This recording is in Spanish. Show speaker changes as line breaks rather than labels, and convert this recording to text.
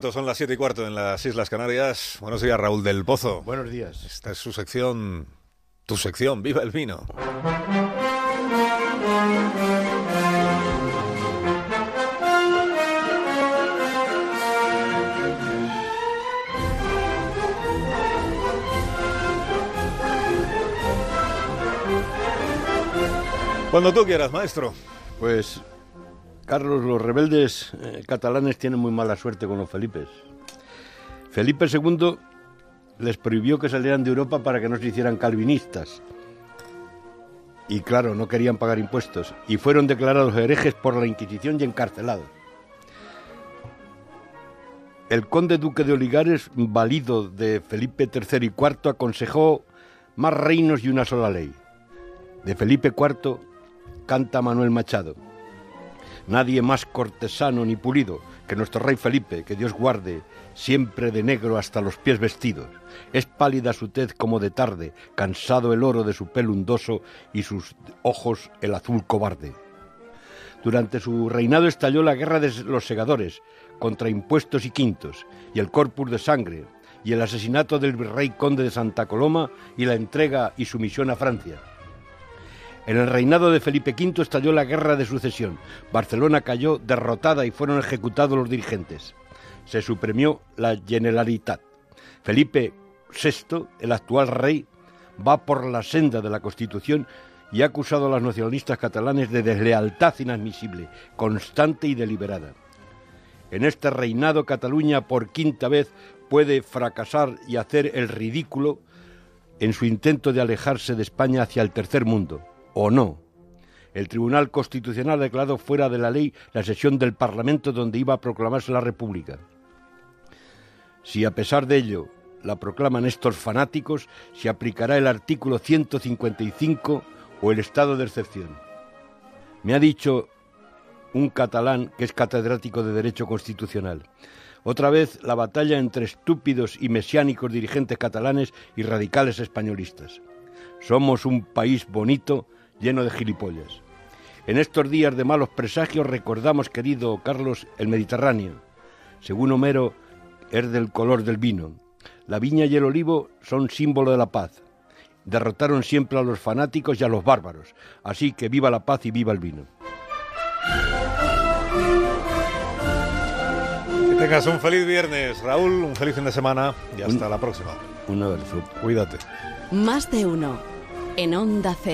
Son las siete y cuarto en las Islas Canarias. Buenos días, Raúl del Pozo.
Buenos días.
Esta es su sección, tu sección, viva el vino. Cuando tú quieras, maestro.
Pues, Carlos, los rebeldes eh, catalanes tienen muy mala suerte con los Felipes. Felipe II les prohibió que salieran de Europa para que no se hicieran calvinistas. Y claro, no querían pagar impuestos. Y fueron declarados herejes por la Inquisición y encarcelados. El conde duque de Oligares, valido de Felipe III y IV, aconsejó más reinos y una sola ley. De Felipe IV canta Manuel Machado. Nadie más cortesano ni pulido que nuestro rey Felipe, que Dios guarde, siempre de negro hasta los pies vestidos. Es pálida su tez como de tarde, cansado el oro de su pelo undoso y sus ojos el azul cobarde. Durante su reinado estalló la guerra de los segadores contra impuestos y quintos, y el corpus de sangre, y el asesinato del virrey conde de Santa Coloma y la entrega y sumisión a Francia. En el reinado de Felipe V estalló la guerra de sucesión. Barcelona cayó derrotada y fueron ejecutados los dirigentes. Se suprimió la Generalitat. Felipe VI, el actual rey, va por la senda de la Constitución y ha acusado a los nacionalistas catalanes de deslealtad inadmisible, constante y deliberada. En este reinado Cataluña por quinta vez puede fracasar y hacer el ridículo en su intento de alejarse de España hacia el tercer mundo o no. El Tribunal Constitucional ha declarado fuera de la ley la sesión del Parlamento donde iba a proclamarse la República. Si a pesar de ello la proclaman estos fanáticos, se aplicará el artículo 155 o el estado de excepción. Me ha dicho un catalán que es catedrático de Derecho Constitucional. Otra vez la batalla entre estúpidos y mesiánicos dirigentes catalanes y radicales españolistas. Somos un país bonito lleno de gilipollas. En estos días de malos presagios recordamos, querido Carlos, el Mediterráneo. Según Homero, es del color del vino. La viña y el olivo son símbolo de la paz. Derrotaron siempre a los fanáticos y a los bárbaros. Así que viva la paz y viva el vino.
Que tengas un feliz viernes, Raúl, un feliz fin de semana y hasta la próxima.
Un abrazo.
Cuídate.
Más de uno en Onda Cero.